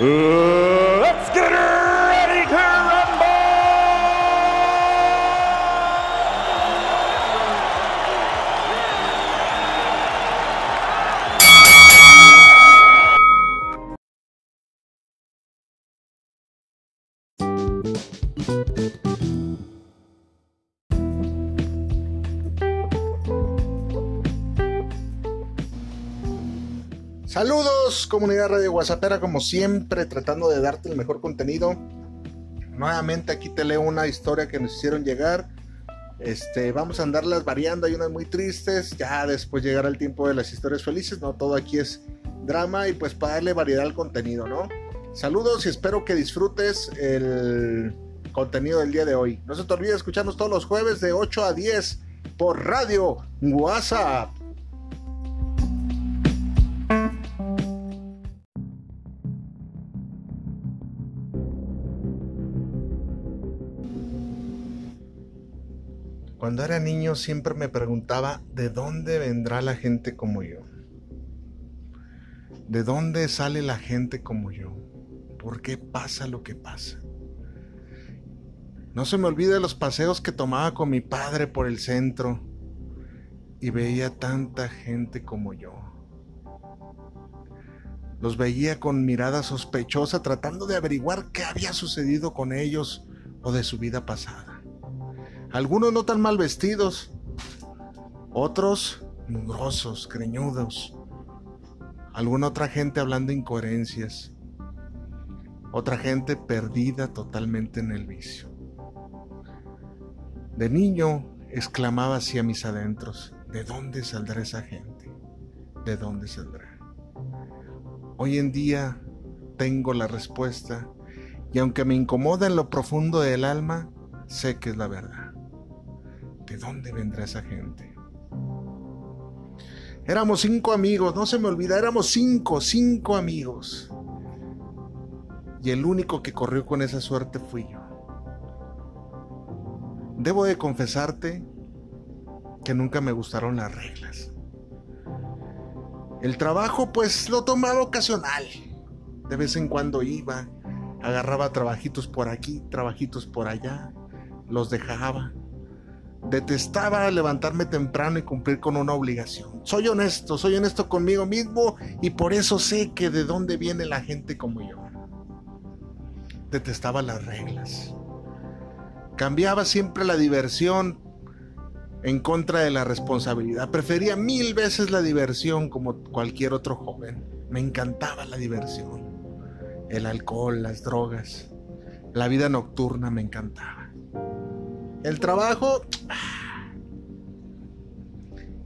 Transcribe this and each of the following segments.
let's get ready to Saludos, comunidad Radio Guasapera, como siempre, tratando de darte el mejor contenido. Nuevamente aquí te leo una historia que nos hicieron llegar. Este, vamos a andarlas variando, hay unas muy tristes, ya después llegará el tiempo de las historias felices, no todo aquí es drama y pues para darle variedad al contenido, ¿no? Saludos y espero que disfrutes el contenido del día de hoy. No se te olvide escucharnos todos los jueves de 8 a 10 por Radio WhatsApp. Cuando era niño siempre me preguntaba de dónde vendrá la gente como yo. ¿De dónde sale la gente como yo? ¿Por qué pasa lo que pasa? No se me olvida los paseos que tomaba con mi padre por el centro y veía tanta gente como yo. Los veía con mirada sospechosa tratando de averiguar qué había sucedido con ellos o de su vida pasada. Algunos no tan mal vestidos, otros mugrosos, greñudos. Alguna otra gente hablando incoherencias. Otra gente perdida totalmente en el vicio. De niño exclamaba hacia mis adentros, ¿de dónde saldrá esa gente? ¿De dónde saldrá? Hoy en día tengo la respuesta y aunque me incomoda en lo profundo del alma, sé que es la verdad. ¿De dónde vendrá esa gente? Éramos cinco amigos, no se me olvida, éramos cinco, cinco amigos. Y el único que corrió con esa suerte fui yo. Debo de confesarte que nunca me gustaron las reglas. El trabajo pues lo tomaba ocasional. De vez en cuando iba, agarraba trabajitos por aquí, trabajitos por allá, los dejaba. Detestaba levantarme temprano y cumplir con una obligación. Soy honesto, soy honesto conmigo mismo y por eso sé que de dónde viene la gente como yo. Detestaba las reglas. Cambiaba siempre la diversión en contra de la responsabilidad. Prefería mil veces la diversión como cualquier otro joven. Me encantaba la diversión. El alcohol, las drogas, la vida nocturna me encantaba. El trabajo.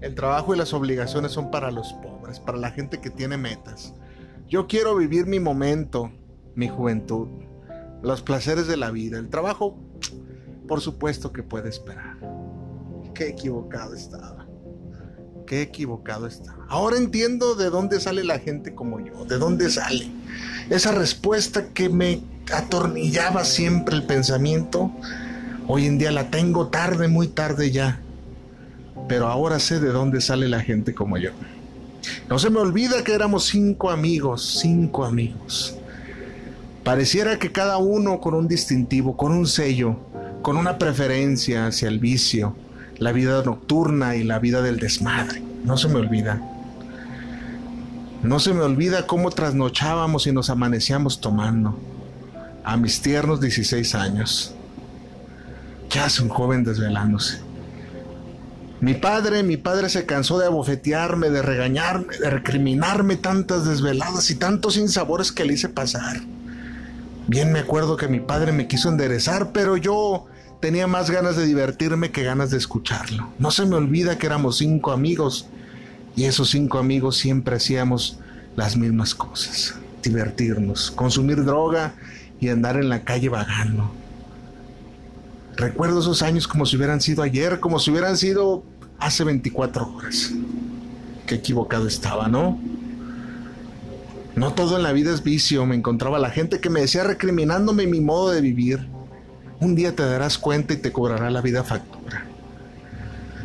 El trabajo y las obligaciones son para los pobres, para la gente que tiene metas. Yo quiero vivir mi momento, mi juventud, los placeres de la vida. El trabajo, por supuesto que puede esperar. Qué equivocado estaba. Qué equivocado estaba. Ahora entiendo de dónde sale la gente como yo, de dónde sale. Esa respuesta que me atornillaba siempre el pensamiento Hoy en día la tengo tarde, muy tarde ya. Pero ahora sé de dónde sale la gente como yo. No se me olvida que éramos cinco amigos, cinco amigos. Pareciera que cada uno con un distintivo, con un sello, con una preferencia hacia el vicio, la vida nocturna y la vida del desmadre. No se me olvida. No se me olvida cómo trasnochábamos y nos amanecíamos tomando. A mis tiernos 16 años. ¿Qué hace un joven desvelándose? Mi padre, mi padre se cansó de abofetearme, de regañarme, de recriminarme tantas desveladas y tantos insabores que le hice pasar. Bien me acuerdo que mi padre me quiso enderezar, pero yo tenía más ganas de divertirme que ganas de escucharlo. No se me olvida que éramos cinco amigos y esos cinco amigos siempre hacíamos las mismas cosas. Divertirnos, consumir droga y andar en la calle vagando. Recuerdo esos años como si hubieran sido ayer, como si hubieran sido hace 24 horas. Qué equivocado estaba, ¿no? No todo en la vida es vicio. Me encontraba la gente que me decía recriminándome mi modo de vivir. Un día te darás cuenta y te cobrará la vida factura.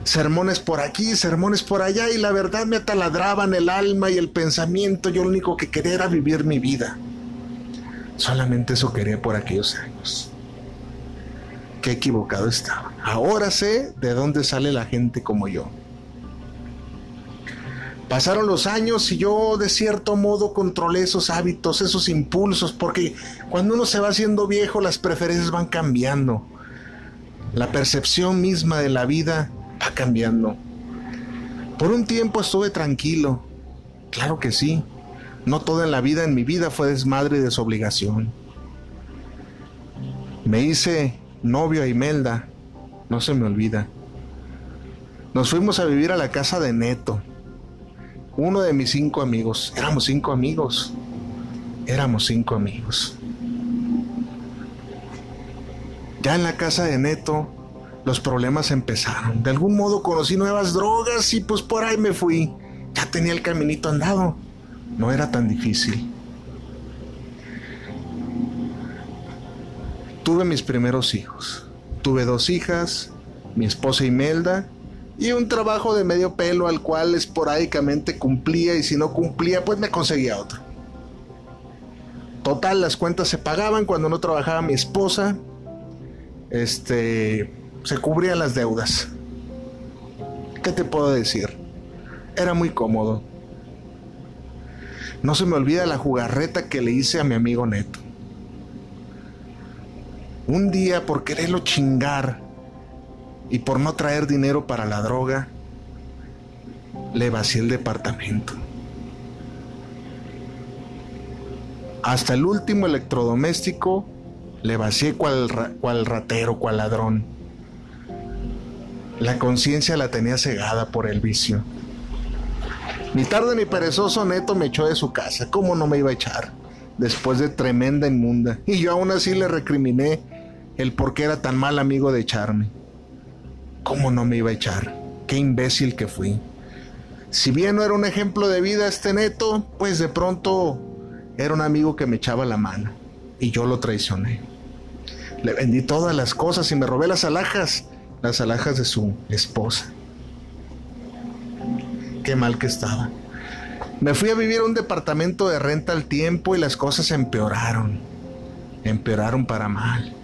Sermones por aquí, sermones por allá y la verdad me ataladraban el alma y el pensamiento. Yo lo único que quería era vivir mi vida. Solamente eso quería por aquellos años. Qué equivocado estaba. Ahora sé de dónde sale la gente como yo. Pasaron los años y yo de cierto modo controlé esos hábitos, esos impulsos, porque cuando uno se va haciendo viejo las preferencias van cambiando. La percepción misma de la vida va cambiando. Por un tiempo estuve tranquilo. Claro que sí. No toda la vida en mi vida fue desmadre y desobligación. Me hice novio a Imelda. No se me olvida. Nos fuimos a vivir a la casa de Neto uno de mis cinco amigos, éramos cinco amigos, éramos cinco amigos. Ya en la casa de Neto, los problemas empezaron. De algún modo conocí nuevas drogas y pues por ahí me fui. Ya tenía el caminito andado. No era tan difícil. Tuve mis primeros hijos. Tuve dos hijas, mi esposa Imelda y un trabajo de medio pelo al cual esporádicamente cumplía y si no cumplía pues me conseguía otro. Total, las cuentas se pagaban cuando no trabajaba mi esposa. Este, se cubrían las deudas. ¿Qué te puedo decir? Era muy cómodo. No se me olvida la jugarreta que le hice a mi amigo Neto. Un día por quererlo chingar, y por no traer dinero para la droga, le vacié el departamento. Hasta el último electrodoméstico le vacié cual, cual ratero, cual ladrón. La conciencia la tenía cegada por el vicio. Ni tarde ni perezoso Neto me echó de su casa. ¿Cómo no me iba a echar? Después de tremenda inmunda. Y yo aún así le recriminé el por qué era tan mal amigo de echarme. ¿Cómo no me iba a echar? Qué imbécil que fui. Si bien no era un ejemplo de vida este neto, pues de pronto era un amigo que me echaba la mano y yo lo traicioné. Le vendí todas las cosas y me robé las alhajas, las alhajas de su esposa. Qué mal que estaba. Me fui a vivir a un departamento de renta al tiempo y las cosas empeoraron. Empeoraron para mal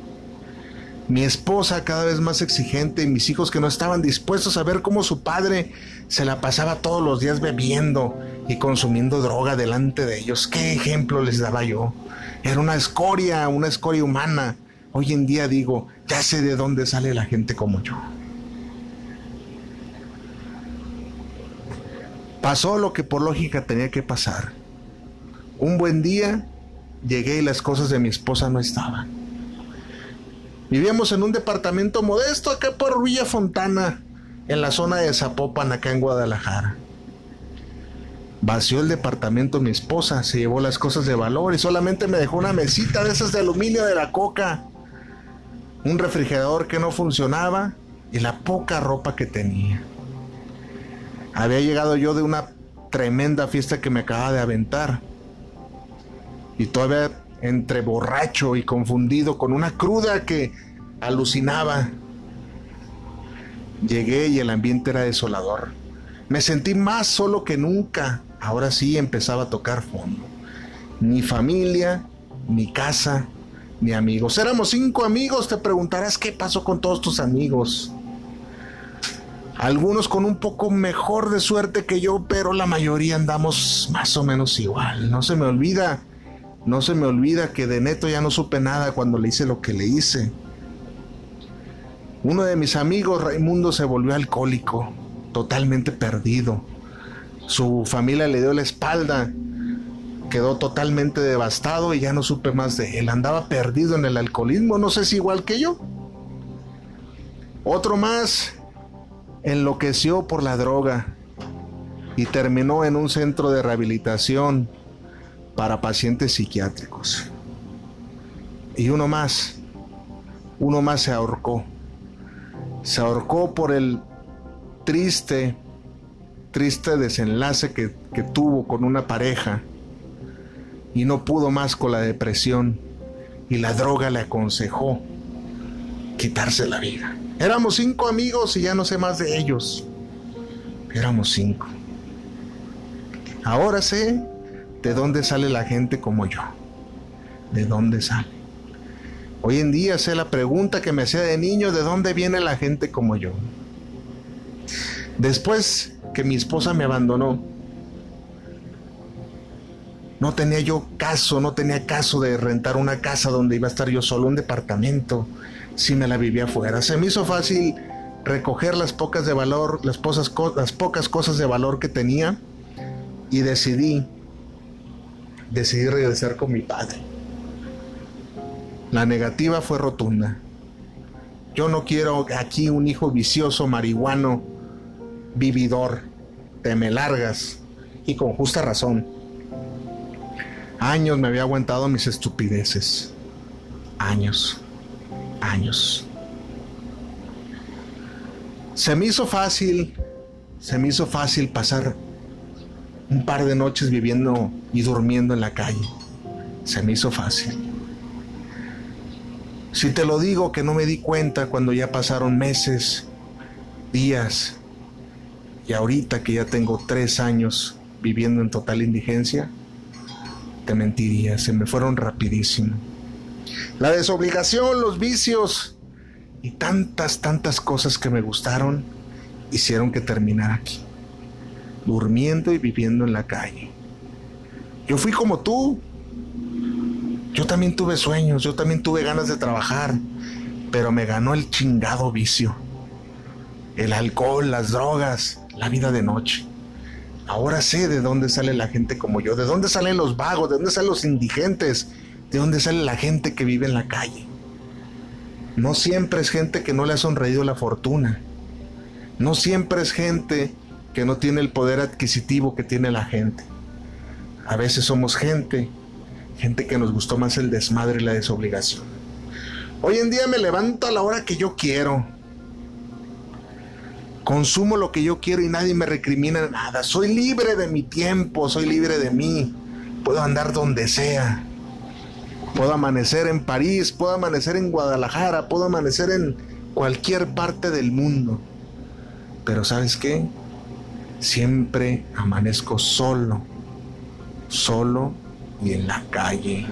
mi esposa cada vez más exigente y mis hijos que no estaban dispuestos a ver cómo su padre se la pasaba todos los días bebiendo y consumiendo droga delante de ellos. ¿Qué ejemplo les daba yo? Era una escoria, una escoria humana. Hoy en día digo, ya sé de dónde sale la gente como yo. Pasó lo que por lógica tenía que pasar. Un buen día llegué y las cosas de mi esposa no estaban. Vivíamos en un departamento modesto acá por Villa Fontana, en la zona de Zapopan, acá en Guadalajara. Vació el departamento mi esposa, se llevó las cosas de valor y solamente me dejó una mesita de esas de aluminio de la coca, un refrigerador que no funcionaba y la poca ropa que tenía. Había llegado yo de una tremenda fiesta que me acababa de aventar y todavía entre borracho y confundido con una cruda que alucinaba. Llegué y el ambiente era desolador. Me sentí más solo que nunca. Ahora sí empezaba a tocar fondo. Ni familia, ni casa, ni amigos. Éramos cinco amigos. Te preguntarás qué pasó con todos tus amigos. Algunos con un poco mejor de suerte que yo, pero la mayoría andamos más o menos igual. No se me olvida no se me olvida que de Neto ya no supe nada cuando le hice lo que le hice. Uno de mis amigos, Raimundo, se volvió alcohólico, totalmente perdido. Su familia le dio la espalda, quedó totalmente devastado y ya no supe más de él. Andaba perdido en el alcoholismo, no sé si igual que yo. Otro más enloqueció por la droga y terminó en un centro de rehabilitación para pacientes psiquiátricos. Y uno más, uno más se ahorcó. Se ahorcó por el triste, triste desenlace que, que tuvo con una pareja y no pudo más con la depresión y la droga le aconsejó quitarse la vida. Éramos cinco amigos y ya no sé más de ellos. Éramos cinco. Ahora sé de dónde sale la gente como yo. ¿De dónde sale? Hoy en día sé la pregunta que me hacía de niño, ¿de dónde viene la gente como yo? Después que mi esposa me abandonó, no tenía yo caso, no tenía caso de rentar una casa donde iba a estar yo solo, un departamento, si me la vivía afuera. Se me hizo fácil recoger las pocas de valor, las, las pocas cosas de valor que tenía y decidí, decidí regresar con mi padre. La negativa fue rotunda. Yo no quiero aquí un hijo vicioso, marihuano, vividor. Te me largas. Y con justa razón. Años me había aguantado mis estupideces. Años. Años. Se me hizo fácil, se me hizo fácil pasar un par de noches viviendo y durmiendo en la calle. Se me hizo fácil. Si te lo digo que no me di cuenta cuando ya pasaron meses, días, y ahorita que ya tengo tres años viviendo en total indigencia, te mentiría, se me fueron rapidísimo. La desobligación, los vicios y tantas, tantas cosas que me gustaron hicieron que terminara aquí, durmiendo y viviendo en la calle. Yo fui como tú. Yo también tuve sueños, yo también tuve ganas de trabajar, pero me ganó el chingado vicio. El alcohol, las drogas, la vida de noche. Ahora sé de dónde sale la gente como yo, de dónde salen los vagos, de dónde salen los indigentes, de dónde sale la gente que vive en la calle. No siempre es gente que no le ha sonreído la fortuna. No siempre es gente que no tiene el poder adquisitivo que tiene la gente. A veces somos gente, gente que nos gustó más el desmadre y la desobligación. Hoy en día me levanto a la hora que yo quiero Consumo lo que yo quiero y nadie me recrimina nada. Soy libre de mi tiempo, soy libre de mí. Puedo andar donde sea. Puedo amanecer en París, puedo amanecer en Guadalajara, puedo amanecer en cualquier parte del mundo. Pero ¿sabes qué? Siempre amanezco solo, solo y en la calle.